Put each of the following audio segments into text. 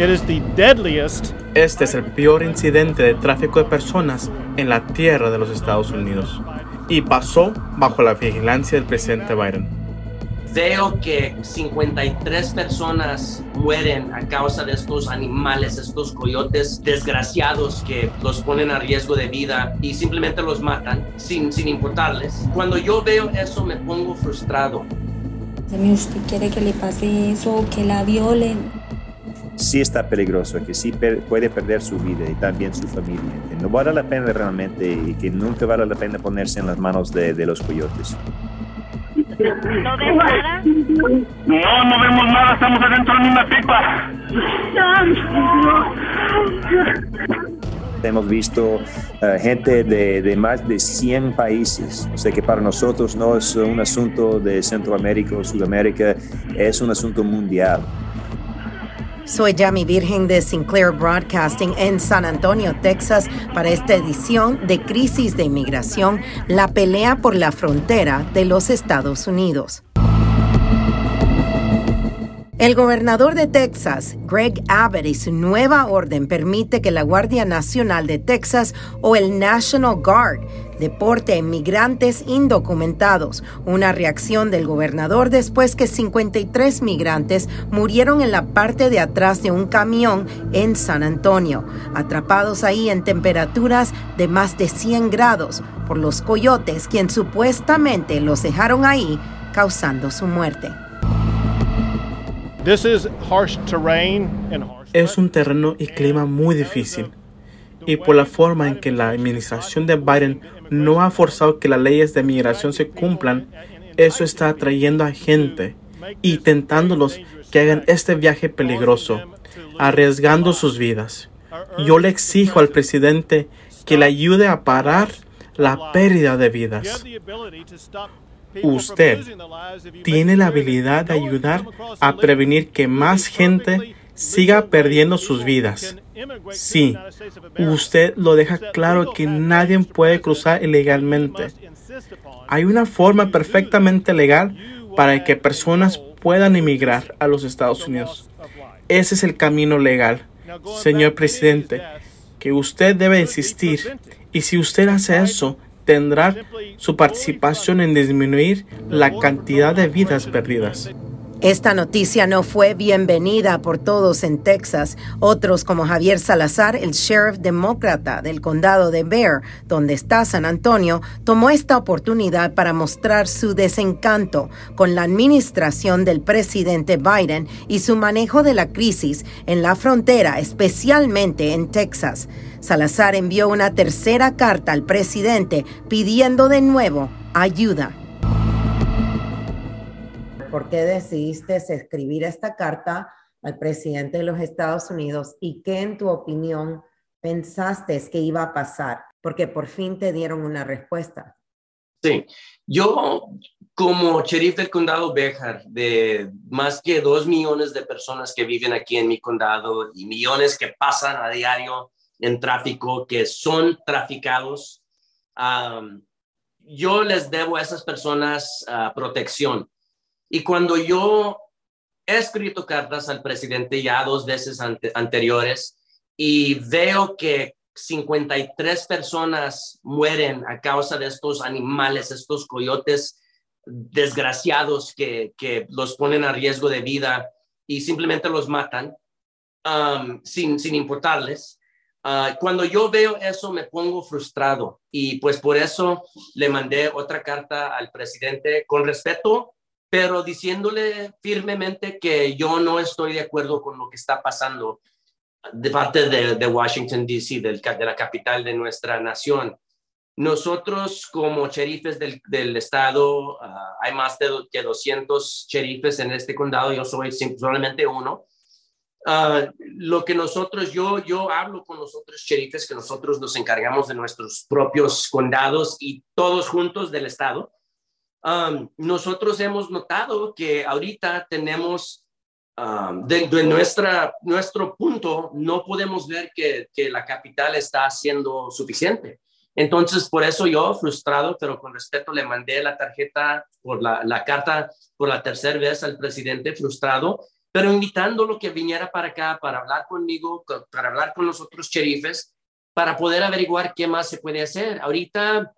It is the deadliest Este es el peor incidente de tráfico de personas en la tierra de los Estados Unidos y pasó bajo la vigilancia del presidente Biden. Veo que 53 personas mueren a causa de estos animales, estos coyotes desgraciados que los ponen a riesgo de vida y simplemente los matan sin, sin importarles. Cuando yo veo eso me pongo frustrado. Si usted quiere que le pase eso, que la violen, sí está peligroso, que sí per- puede perder su vida y también su familia. Que no vale la pena realmente y que nunca vale la pena ponerse en las manos de, de los coyotes. ¿No ves nada? No, no vemos nada, estamos adentro de una pipa. Hemos visto eh, gente de, de más de 100 países. O sea que para nosotros no es un asunto de Centroamérica o Sudamérica, es un asunto mundial. Soy Yami Virgen de Sinclair Broadcasting en San Antonio, Texas, para esta edición de Crisis de Inmigración, la pelea por la frontera de los Estados Unidos. El gobernador de Texas, Greg Abbott, y su nueva orden permite que la Guardia Nacional de Texas o el National Guard deporte a inmigrantes indocumentados, una reacción del gobernador después que 53 migrantes murieron en la parte de atrás de un camión en San Antonio, atrapados ahí en temperaturas de más de 100 grados por los coyotes, quien supuestamente los dejaron ahí, causando su muerte. Es un terreno y clima muy difícil. Y por la forma en que la administración de Biden no ha forzado que las leyes de migración se cumplan, eso está atrayendo a gente y tentándolos que hagan este viaje peligroso, arriesgando sus vidas. Yo le exijo al presidente que le ayude a parar la pérdida de vidas. Usted tiene la habilidad de ayudar a prevenir que más gente siga perdiendo sus vidas. Sí, usted lo deja claro que nadie puede cruzar ilegalmente. Hay una forma perfectamente legal para que personas puedan emigrar a los Estados Unidos. Ese es el camino legal, señor presidente, que usted debe insistir. Y si usted hace eso, tendrá su participación en disminuir la cantidad de vidas perdidas. Esta noticia no fue bienvenida por todos en Texas. Otros como Javier Salazar, el sheriff demócrata del condado de Bear, donde está San Antonio, tomó esta oportunidad para mostrar su desencanto con la administración del presidente Biden y su manejo de la crisis en la frontera, especialmente en Texas. Salazar envió una tercera carta al presidente pidiendo de nuevo ayuda. ¿Por qué decidiste escribir esta carta al presidente de los Estados Unidos y qué en tu opinión pensaste que iba a pasar? Porque por fin te dieron una respuesta. Sí, yo como sheriff del condado Béjar, de más que dos millones de personas que viven aquí en mi condado y millones que pasan a diario en tráfico, que son traficados, um, yo les debo a esas personas uh, protección. Y cuando yo he escrito cartas al presidente ya dos veces ante, anteriores y veo que 53 personas mueren a causa de estos animales, estos coyotes desgraciados que, que los ponen a riesgo de vida y simplemente los matan um, sin, sin importarles. Uh, cuando yo veo eso me pongo frustrado y pues por eso le mandé otra carta al presidente con respeto, pero diciéndole firmemente que yo no estoy de acuerdo con lo que está pasando de parte de, Washington, D.C., de la capital de nuestra nación. Nosotros como sheriffes del, del estado, uh, hay más de que 200 sheriffes en este condado, yo soy solamente uno, ah, lo que nosotros, yo, yo hablo con los otros sheriffes que nosotros nos encargamos de nuestros propios condados y todos juntos del estado. Um, nosotros hemos notado que ahorita tenemos, um, de, de nuestra, nuestro punto, no podemos ver que, que la capital está haciendo suficiente. Entonces, por eso yo, frustrado, pero con respeto, le mandé la tarjeta por la, la carta por la tercera vez al presidente frustrado, pero invitándolo que viniera para acá para hablar conmigo, co- para hablar con los otros sheriffes, para poder averiguar qué más se puede hacer. Ahorita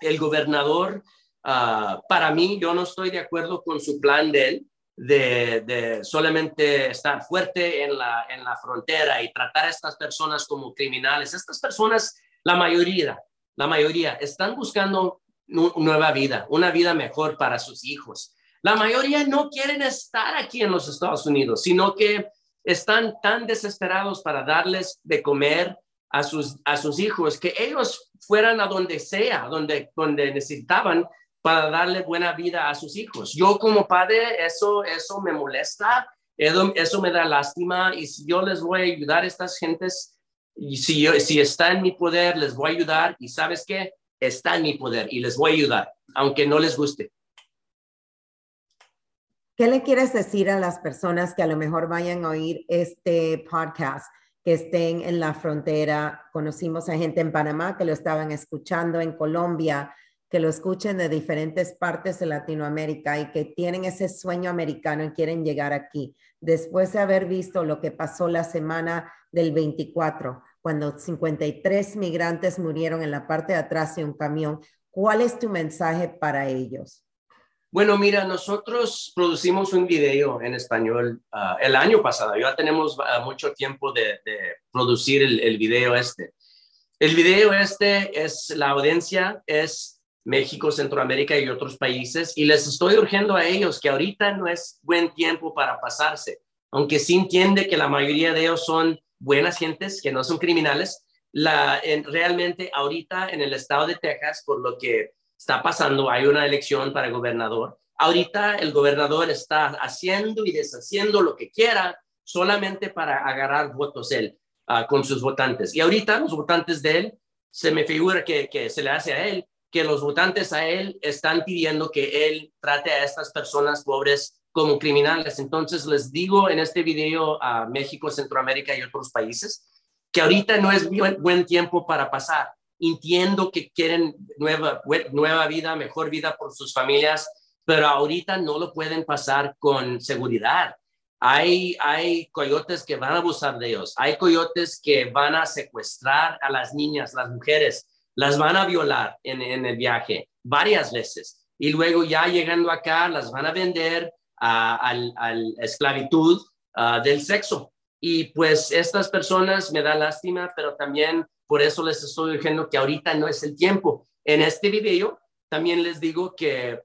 el gobernador, ah, para mí, yo no estoy de acuerdo con su plan de él, de, de solamente estar fuerte en la, en la frontera y tratar a estas personas como criminales. Estas personas, la mayoría, la mayoría, están buscando nu- nueva vida, una vida mejor para sus hijos. La mayoría no quieren estar aquí en los Estados Unidos, sino que están tan desesperados para darles de comer a sus, a sus hijos que ellos fueran a donde sea, donde, donde necesitaban para darle buena vida a sus hijos. Yo como padre, eso, eso me molesta, eso, me da lástima y yo les voy a ayudar a estas gentes, y si, si está en mi poder, les voy a ayudar y sabes qué, está en mi poder y les voy a ayudar, aunque no les guste. ¿Qué le quieres decir a las personas que a lo mejor vayan a oír este podcast, que estén en la frontera? Conocimos a gente en Panamá que lo estaban escuchando, en Colombia, que lo escuchen de diferentes partes de Latinoamérica y que tienen ese sueño americano y quieren llegar aquí. Después de haber visto lo que pasó la semana del 24, cuando 53 migrantes murieron en la parte de atrás de un camión, ¿cuál es tu mensaje para ellos? Bueno, mira, nosotros producimos un video en español ah, el año pasado. Ya tenemos ah, mucho tiempo de, producir el, el video este. El video este es la audiencia, es México, Centroamérica y otros países. Y les estoy urgiendo a ellos que ahorita no es buen tiempo para pasarse. Aunque sí entiende que la mayoría de ellos son buenas gentes, que no son criminales. En, realmente ahorita en el estado de Texas, por lo que está pasando, hay una elección para gobernador. Ahorita el gobernador está haciendo y deshaciendo lo que quiera solamente para agarrar votos él uh, con sus votantes. Y ahorita los votantes de él, se me figura que se le hace a él, que los votantes a él están pidiendo que él trate a estas personas pobres como criminales. Entonces les digo en este video a México, Centroamérica y otros países que ahorita no es buen, buen tiempo para pasar entiendo que quieren nueva, nueva vida, mejor vida por sus familias, pero ahorita no lo pueden pasar con seguridad. Hay, hay coyotes que van a abusar de ellos, hay coyotes que van a secuestrar a las niñas, las mujeres, las van a violar en, en el viaje varias veces y luego ya llegando acá las van a vender a, a, esclavitud uh, del sexo. Y pues estas personas me da lástima, pero también por eso les estoy diciendo que ahorita no es el tiempo. En este video también les digo que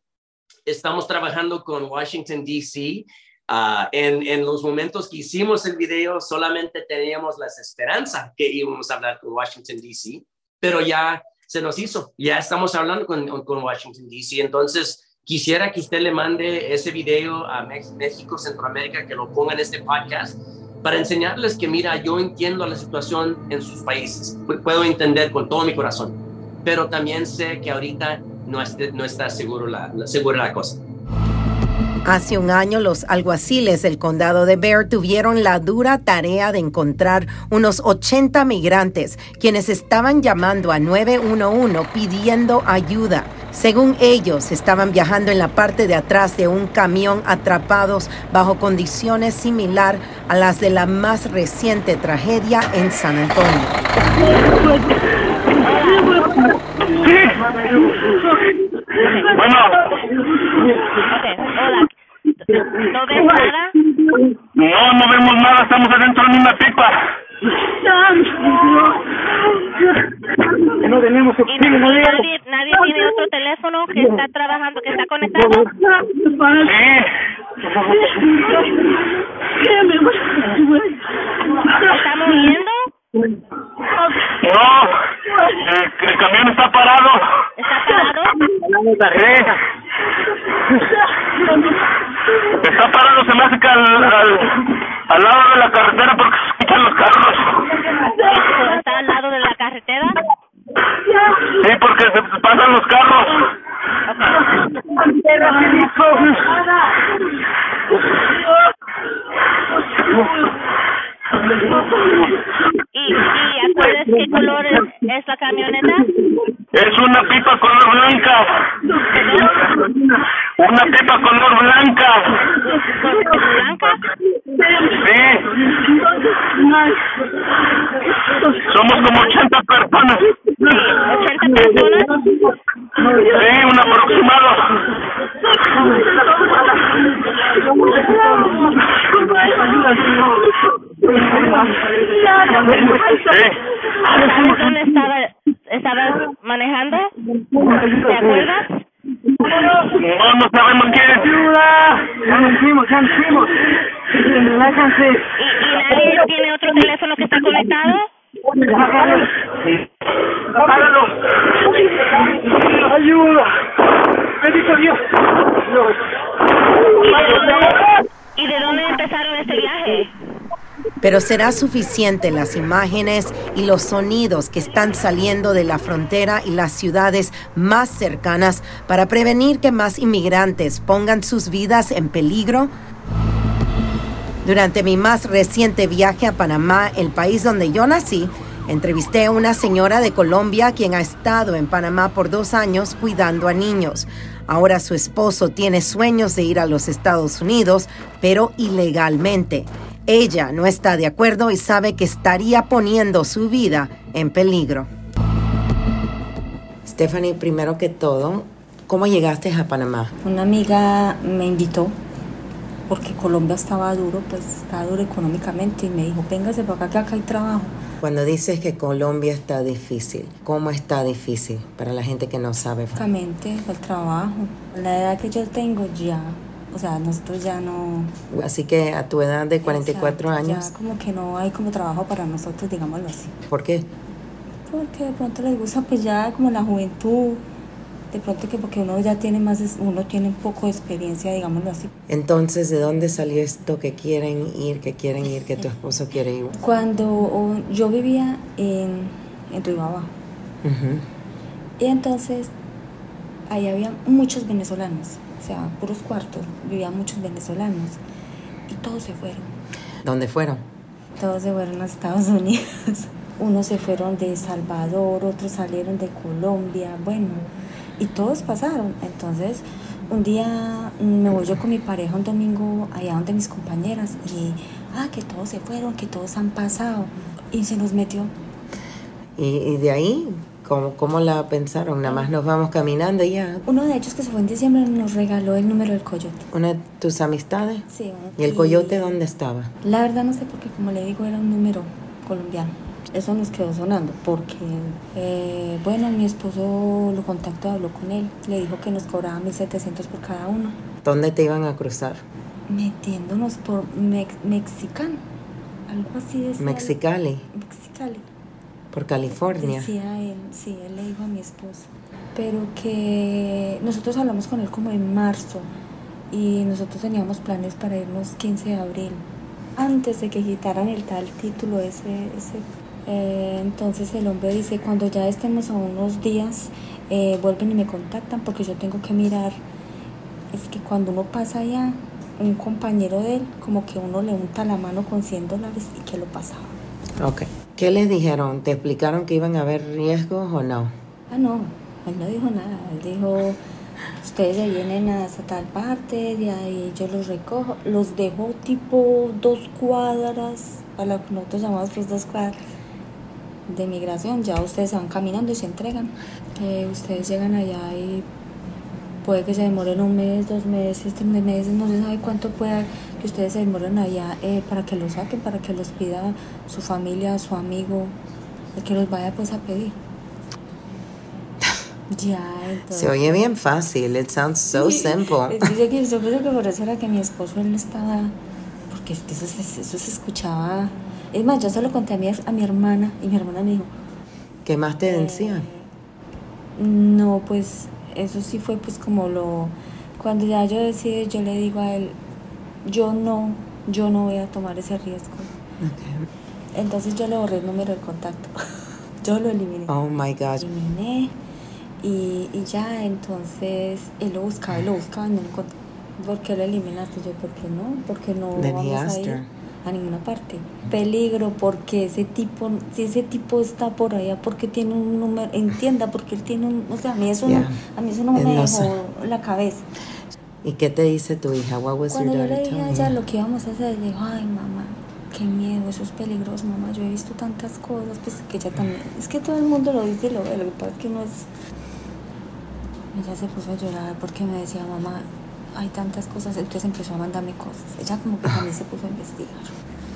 estamos trabajando con Washington, D.C. Uh, en, en, los momentos que hicimos el video solamente teníamos la esperanza que íbamos a hablar con Washington, D.C., pero ya se nos hizo, ya estamos hablando con, con Washington, D.C. Entonces, quisiera que usted le mande ese video a México, Centroamérica, que lo ponga en este podcast para enseñarles que, mira, yo entiendo la situación en sus países, puedo entender con todo mi corazón, pero también sé que ahorita no, esté, no está seguro la, la, segura la cosa. Hace un año los alguaciles del condado de Bear tuvieron la dura tarea de encontrar unos 80 migrantes quienes estaban llamando a 911 pidiendo ayuda. Según ellos, estaban viajando en la parte de atrás de un camión atrapados bajo condiciones similar a las de la más reciente tragedia en San Antonio. Bueno. Okay, hola. ¿No ves nada? No, no vemos nada, estamos adentro de una pipa. No tenemos ¿Y no- nadie, nadie tiene otro teléfono que está trabajando, que está conectado? ¿Estamos viendo? No, el, el camión está parado. ¿Está parado? Sí. Está parado, se que al, al, al lado de la carretera ¿Y, y acuerdas qué color es, es la camioneta? Es una pipa color blanca. Una pipa color blanca. ¿Blanca? Sí. Somos como 80 personas. ¿80 personas? Sí, un aproximado. ¿Sabes dónde estaba, estaba manejando? ¿Te acuerdas? No, no sabemos quién es. Ya nos fuimos, ya nos fuimos. Relájense. ¿Y, ¿Y nadie tiene otro teléfono que está conectado? Apágalo. Ayuda. Bendito Dios. ¿Y de dónde empezaron este viaje? Pero será suficiente las imágenes y los sonidos que están saliendo de la frontera y las ciudades más cercanas para prevenir que más inmigrantes pongan sus vidas en peligro. Durante mi más reciente viaje a Panamá, el país donde yo nací, entrevisté a una señora de Colombia quien ha estado en Panamá por dos años cuidando a niños. Ahora su esposo tiene sueños de ir a los Estados Unidos, pero ilegalmente. Ella no está de acuerdo y sabe que estaría poniendo su vida en peligro. Stephanie, primero que todo, ¿cómo llegaste a Panamá? Una amiga me invitó porque Colombia estaba duro, pues estaba duro económicamente y me dijo, véngase para acá que acá hay trabajo. Cuando dices que Colombia está difícil, ¿cómo está difícil para la gente que no sabe? Básicamente el trabajo. La edad que yo tengo ya, o sea, nosotros ya no... Así que a tu edad de 44 o sea, años, Ya como que no hay como trabajo para nosotros, digámoslo así. ¿por qué? Porque de pronto les gusta pues ya como la juventud, de pronto que porque uno ya tiene más, uno tiene un poco de experiencia, digámoslo así. Entonces, ¿de dónde salió esto que quieren ir, que quieren ir, que tu esposo quiere ir? Cuando yo vivía en, en Río Abajo, y entonces ahí había muchos venezolanos, o sea, puros cuartos, vivían muchos venezolanos, y todos se fueron. ¿Dónde fueron? Todos se fueron a Estados Unidos. Unos se fueron de Salvador, otros salieron de Colombia, bueno, y todos pasaron. Entonces, un día me voy yo con mi pareja un domingo allá donde mis compañeras y, ah, que todos se fueron, que todos han pasado. Y se nos metió. Y, y de ahí, ¿cómo, ¿cómo la pensaron? Nada más nos vamos caminando y ya. Uno de ellos que se fue en diciembre nos regaló el número del coyote. ¿Una de tus amistades? Sí. ¿Y el coyote dónde estaba? La verdad no sé porque como le digo era un número colombiano. Eso nos quedó sonando porque, eh, bueno, mi esposo lo contactó, habló con él, le dijo que nos cobraba 1.700 por cada uno, ¿Dónde te iban a cruzar? metiéndonos por Mex Mexicano, algo así decía. Mexicali, Mexicali. Por California. Decía él, sí, él le dijo a mi esposo. Pero que nosotros hablamos con él como en marzo y nosotros teníamos planes para irnos 15 de abril, antes de que quitaran el tal título ese. ese. Eh, entonces el hombre dice, cuando ya estemos a unos días, eh, vuelven y me contactan porque yo tengo que mirar. Es que cuando uno pasa allá, un compañero de él, como que uno le unta la mano con 100 dólares y que lo pasaba. Ok. ¿Qué les dijeron? ¿Te explicaron que iban a haber riesgos o no? Ah, no, él no dijo nada. Él dijo, ustedes se vienen hasta tal parte, de ahí yo los recojo. Los dejo tipo dos cuadras, a lo que nosotros llamamos pues dos cuadras de migración. Ya ustedes se van caminando y se entregan. Que ustedes llegan allá y puede que se demoren un mes, dos meses, tres meses, no se sabe cuánto pueda que ustedes se demoren allá eh, para que los saquen, para que los pida su familia, su amigo, el que los vaya pues a pedir. Ya, entonces. Se oye bien fácil. It sounds so Sí, simple. es que yo, creo que por eso era que mi esposo él no estaba, porque es que eso, eso se escuchaba. Es más, yo se lo conté a mi, a mi hermana y mi hermana me dijo, ¿Qué más te decían? no, pues eso sí fue pues como lo, cuando ya yo decidí, yo le digo a él, yo no, yo no voy a tomar ese riesgo. Ok. Entonces yo le borré el número de contacto, yo lo eliminé. Oh my gosh. eliminé y, y ya entonces él lo buscaba y lo buscaba y no lo encontraba. ¿Por qué lo eliminaste? Yo, ¿por qué no? Porque no Then he vamos a ir. A ninguna parte. Peligro porque ese tipo, si ese tipo está por allá, porque tiene un número, entienda, porque él tiene un, o sea, a mí eso, Yeah. no, a mí eso no me no dejó sé. la cabeza. ¿Y qué te dice tu hija? What was Cuando your yo le dije a ella lo que íbamos a hacer, dijo, ay mamá, qué miedo, eso es peligroso, mamá, yo he visto tantas cosas, pues que ella también, es que todo el mundo lo dice y lo ve, lo que pasa es que uno es... Ella se puso a llorar porque me decía, mamá, hay tantas cosas, entonces empezó a mandarme cosas. Ella como que también se puso a investigar.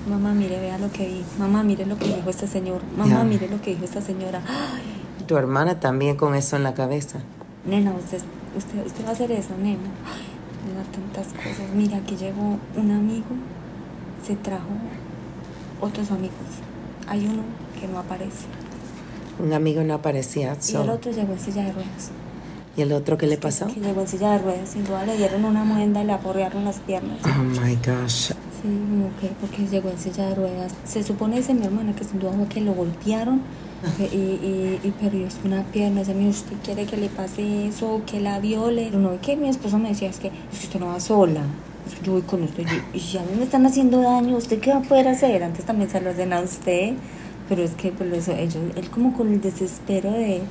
Mamá, mire, vea lo que vi. Mamá, mire lo que dijo este señor. Mamá, mire lo que dijo esta señora. Ay, Tu hermana también con eso en la cabeza. nena, usted, usted, usted va a hacer eso, nena. Ay, da tantas cosas. Mira, aquí llegó un amigo, se trajo otros amigos. Hay uno que no aparece. Un amigo no aparecía. Y so- el otro llegó en silla de ruedas. ¿Y el otro qué le pasó? Que llegó en silla de ruedas. Sin duda le dieron una muenda y le aporrearon las piernas. Oh my gosh. Sí, como que porque llegó en silla de ruedas. Se supone, dice mi hermana, que sin duda fue que lo golpearon y, y, y perdió una pierna. Dice, "Mire, ¿usted quiere que le pase eso? Que la viole? No, es que mi esposo me decía, es que, es que usted no va sola. Yo voy con usted. Y, y si a mí me están haciendo daño, ¿usted qué va a poder hacer? Antes también se lo hacen a usted. Pero es que pues, eso, ellos, él como con el desespero de,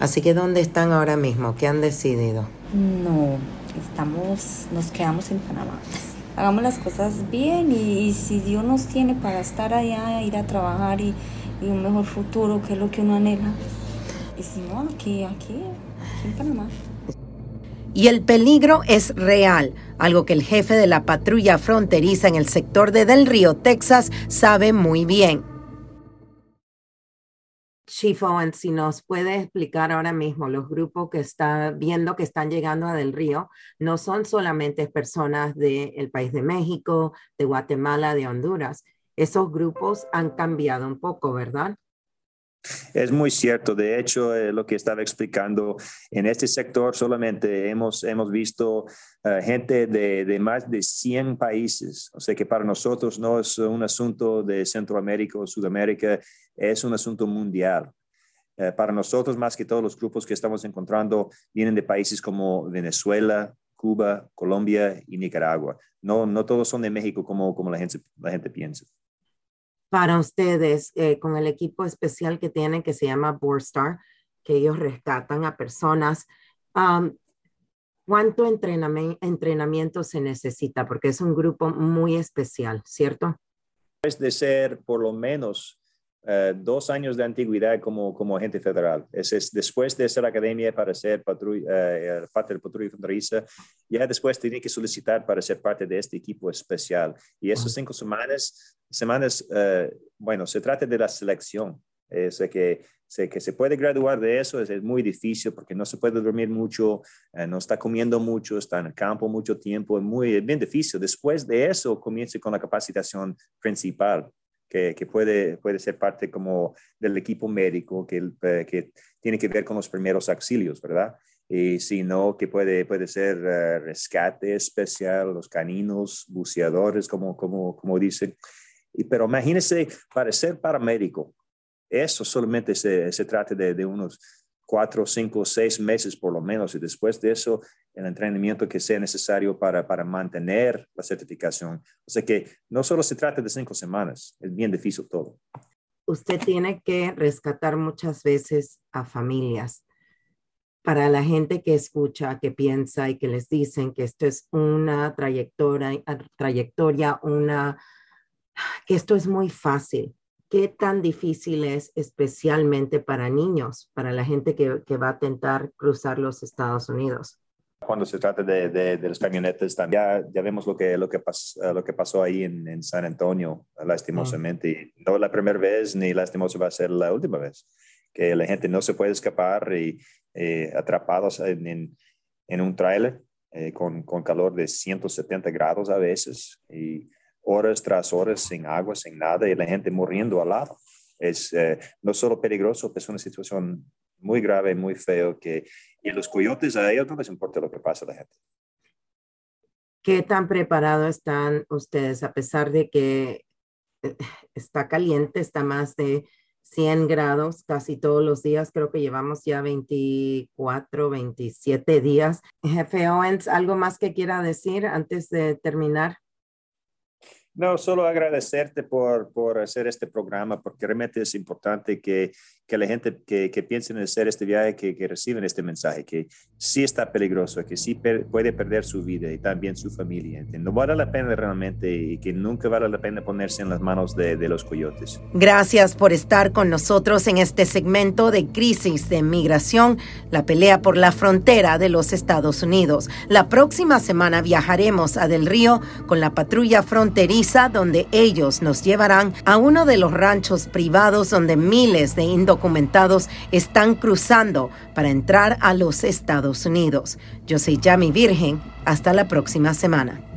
Así que ¿dónde están ahora mismo? ¿Qué han decidido? No, estamos, nos quedamos en Panamá. Hagamos las cosas bien y, y si Dios nos tiene para estar allá, ir a trabajar y, y un mejor futuro, que es lo que uno anhela. Y si no, aquí, aquí, aquí en Panamá. Y el peligro es real, algo que el jefe de la patrulla fronteriza en el sector de Del Río, Texas, sabe muy bien. Chief Owen, si nos puede explicar ahora mismo los grupos que está viendo que están llegando a Del Río, no son solamente personas del país de México, de Guatemala, de Honduras. Esos grupos han cambiado un poco, ¿verdad? Es muy cierto. De hecho, eh, lo que estaba explicando, en este sector solamente hemos, hemos visto eh, gente de, de más de 100 países. O sea que para nosotros no es un asunto de Centroamérica o Sudamérica, es un asunto mundial. Eh, para nosotros, más que todos los grupos que estamos encontrando, vienen de países como Venezuela, Cuba, Colombia y Nicaragua. No, no todos son de México como, como la, gente, la gente piensa. Para ustedes eh, con el equipo especial que tienen que se llama Borstar, que ellos rescatan a personas. Um, ¿Cuánto entrenami- entrenamiento se necesita? Porque es un grupo muy especial, ¿cierto? Después de ser por lo menos eh, dos años de antigüedad como, como agente federal. Es, es después de ser academia para ser patrulla, eh, parte del patrulla fronteriza, ya después tiene que solicitar para ser parte de este equipo especial. Y esas cinco semanas, semanas eh, bueno, se trata de la selección. Es que, sé que se puede graduar de eso, es, es muy difícil porque no se puede dormir mucho, eh, no está comiendo mucho, está en el campo mucho tiempo, es muy es bien difícil. Después de eso, comienza con la capacitación principal, que, que puede, puede ser parte como del equipo médico, que, eh, que tiene que ver con los primeros auxilios, ¿verdad? Y si no, que puede, puede ser eh, rescate especial, los caninos, buceadores, como, como, como dicen. Y, pero imagínense, para ser paramédico, eso solamente se, se trata de, de unos cuatro, cinco, seis meses por lo menos, y después de eso, el entrenamiento que sea necesario para, para mantener la certificación. O sea que no solo se trata de cinco semanas, es bien difícil todo. Usted tiene que rescatar muchas veces a familias. Para la gente que escucha, que piensa y que les dicen que esto es una trayectoria, trayectoria una, que esto es muy fácil. ¿Qué tan difícil es especialmente para niños, para la gente que, que va a intentar cruzar los Estados Unidos? Cuando se trata de, de, de las camionetas, también ya, ya, vemos lo que, lo que, pas, lo que pasó ahí en, en San Antonio, lastimosamente. Mm. No la primera vez ni lastimoso va a ser la última vez. Que la gente no se puede escapar y eh, atrapados en, en, en, un tráiler eh, con, con calor de 170 grados a veces. Y, horas tras horas sin agua, sin nada, y la gente muriendo al lado. Es eh, no solo peligroso, es una situación muy grave, muy feo, que y los coyotes a ellos no les importa lo que pasa a la gente. ¿Qué tan preparados están ustedes a pesar de que eh, está caliente, está más de 100 grados casi todos los días? Creo que llevamos ya 24, 27 días. Jefe Owens, ¿algo más que quiera decir antes de terminar? No, solo agradecerte por, por hacer este programa, porque realmente es importante que, que la gente que, que piense en hacer este viaje, que, que reciban este mensaje, que sí está peligroso, que sí per- puede perder su vida y también su familia. No vale la pena realmente y que nunca vale la pena ponerse en las manos de, de los coyotes. Gracias por estar con nosotros en este segmento de Crisis de Migración, la pelea por la frontera de los Estados Unidos. La próxima semana viajaremos a Del Río con la patrulla fronteriza donde ellos nos llevarán a uno de los ranchos privados donde miles de están cruzando para entrar a los Estados Unidos. Yo soy Yami Virgen. Hasta la próxima semana.